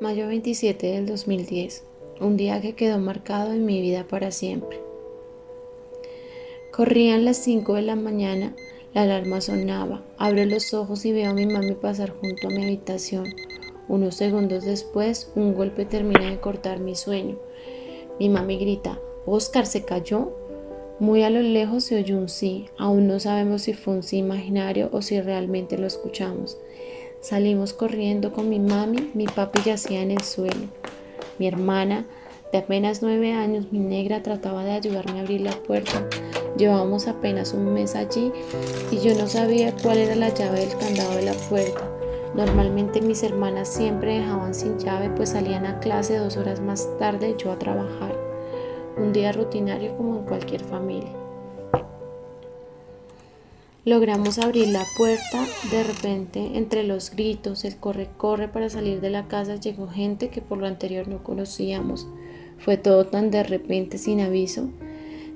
Mayo 27 del 2010, un día que quedó marcado en mi vida para siempre. Corrían las 5 de la mañana, la alarma sonaba, abro los ojos y veo a mi mami pasar junto a mi habitación. Unos segundos después, un golpe termina de cortar mi sueño. Mi mami grita, Oscar se cayó. Muy a lo lejos se oyó un sí, aún no sabemos si fue un sí imaginario o si realmente lo escuchamos. Salimos corriendo con mi mami, mi papi yacía en el suelo. Mi hermana, de apenas nueve años, mi negra, trataba de ayudarme a abrir la puerta. Llevábamos apenas un mes allí y yo no sabía cuál era la llave del candado de la puerta. Normalmente mis hermanas siempre dejaban sin llave pues salían a clase dos horas más tarde yo a trabajar. Un día rutinario como en cualquier familia. Logramos abrir la puerta. De repente, entre los gritos, el corre-corre para salir de la casa, llegó gente que por lo anterior no conocíamos. Fue todo tan de repente, sin aviso.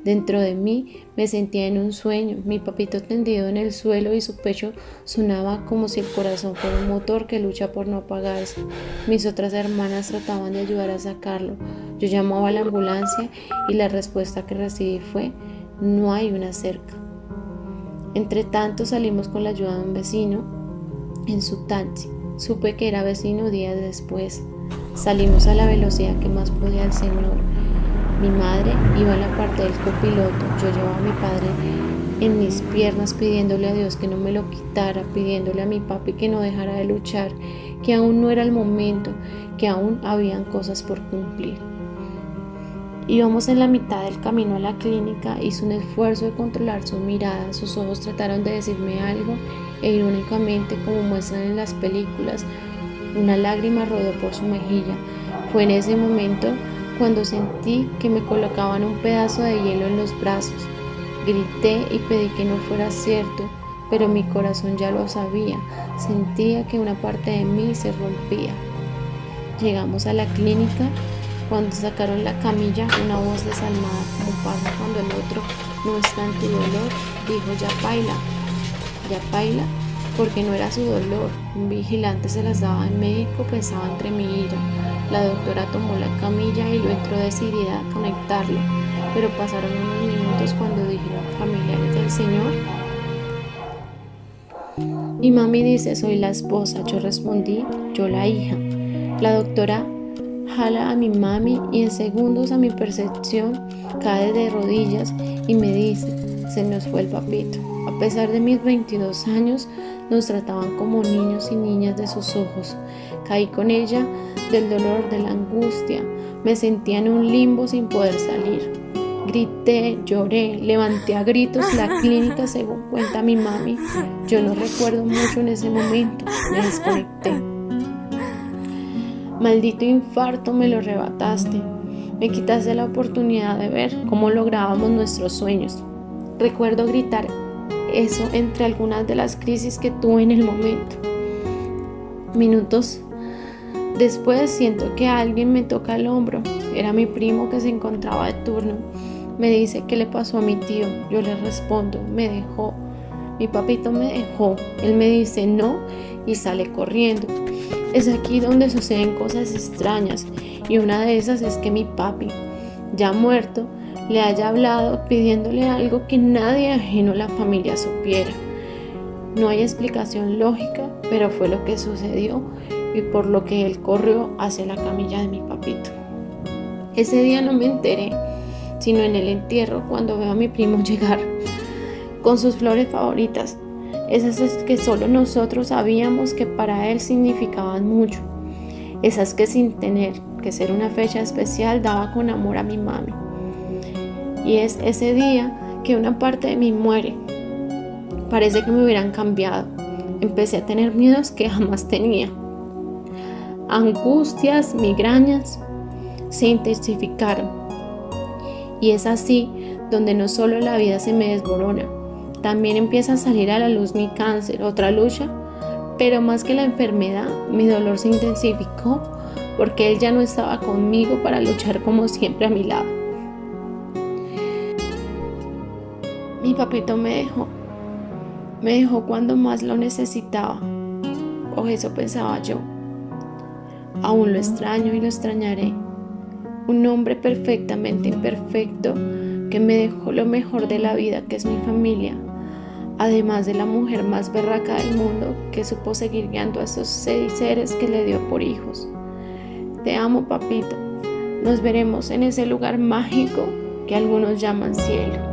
Dentro de mí me sentía en un sueño, mi papito tendido en el suelo y su pecho sonaba como si el corazón fuera un motor que lucha por no apagarse. Mis otras hermanas trataban de ayudar a sacarlo. Yo llamaba a la ambulancia y la respuesta que recibí fue, no hay una cerca. Entre tanto salimos con la ayuda de un vecino en su taxi. Supe que era vecino días después. Salimos a la velocidad que más podía el Señor. Mi madre iba en la parte del copiloto. Yo llevaba a mi padre en mis piernas pidiéndole a Dios que no me lo quitara, pidiéndole a mi papi que no dejara de luchar, que aún no era el momento, que aún habían cosas por cumplir. Íbamos en la mitad del camino a la clínica, hizo un esfuerzo de controlar su mirada, sus ojos trataron de decirme algo e irónicamente, como muestran en las películas, una lágrima rodó por su mejilla. Fue en ese momento cuando sentí que me colocaban un pedazo de hielo en los brazos. Grité y pedí que no fuera cierto, pero mi corazón ya lo sabía. Sentía que una parte de mí se rompía. Llegamos a la clínica cuando sacaron la camilla, una voz desalmada, como pasa cuando el otro no está en tu dolor, dijo ya baila, ya baila, porque no era su dolor. Un vigilante se las daba al médico, pensaba entre mi ira. La doctora tomó la camilla y lo entró decidida a conectarlo, pero pasaron unos minutos cuando dijeron familiares del Señor. Mi mami dice, soy la esposa. Yo respondí, yo la hija. La doctora jala a mi mami y en segundos a mi percepción cae de rodillas y me dice, se nos fue el papito. A pesar de mis 22 años, nos trataban como niños y niñas de sus ojos. Caí con ella del dolor, de la angustia. Me sentía en un limbo sin poder salir. Grité, lloré, levanté a gritos la clínica según cuenta mi mami. Yo no recuerdo mucho en ese momento. Me desconecté. Maldito infarto me lo arrebataste. Me quitaste la oportunidad de ver cómo lográbamos nuestros sueños. Recuerdo gritar eso entre algunas de las crisis que tuve en el momento. Minutos después siento que alguien me toca el hombro. Era mi primo que se encontraba de turno. Me dice qué le pasó a mi tío. Yo le respondo, me dejó. Mi papito me dejó. Él me dice no y sale corriendo. Es aquí donde suceden cosas extrañas y una de esas es que mi papi, ya muerto, le haya hablado pidiéndole algo que nadie ajeno a la familia supiera. No hay explicación lógica, pero fue lo que sucedió y por lo que él corrió hacia la camilla de mi papito. Ese día no me enteré, sino en el entierro cuando veo a mi primo llegar con sus flores favoritas esas que solo nosotros sabíamos que para él significaban mucho, esas que sin tener que ser una fecha especial daba con amor a mi mami. Y es ese día que una parte de mí muere. Parece que me hubieran cambiado. Empecé a tener miedos que jamás tenía. Angustias, migrañas se intensificaron. Y es así donde no solo la vida se me desborona, también empieza a salir a la luz mi cáncer, otra lucha, pero más que la enfermedad, mi dolor se intensificó porque él ya no estaba conmigo para luchar como siempre a mi lado. Mi papito me dejó, me dejó cuando más lo necesitaba, o eso pensaba yo. Aún lo extraño y lo extrañaré. Un hombre perfectamente imperfecto que me dejó lo mejor de la vida, que es mi familia, además de la mujer más berraca del mundo que supo seguir guiando a esos seis seres que le dio por hijos. Te amo, papito. Nos veremos en ese lugar mágico que algunos llaman cielo.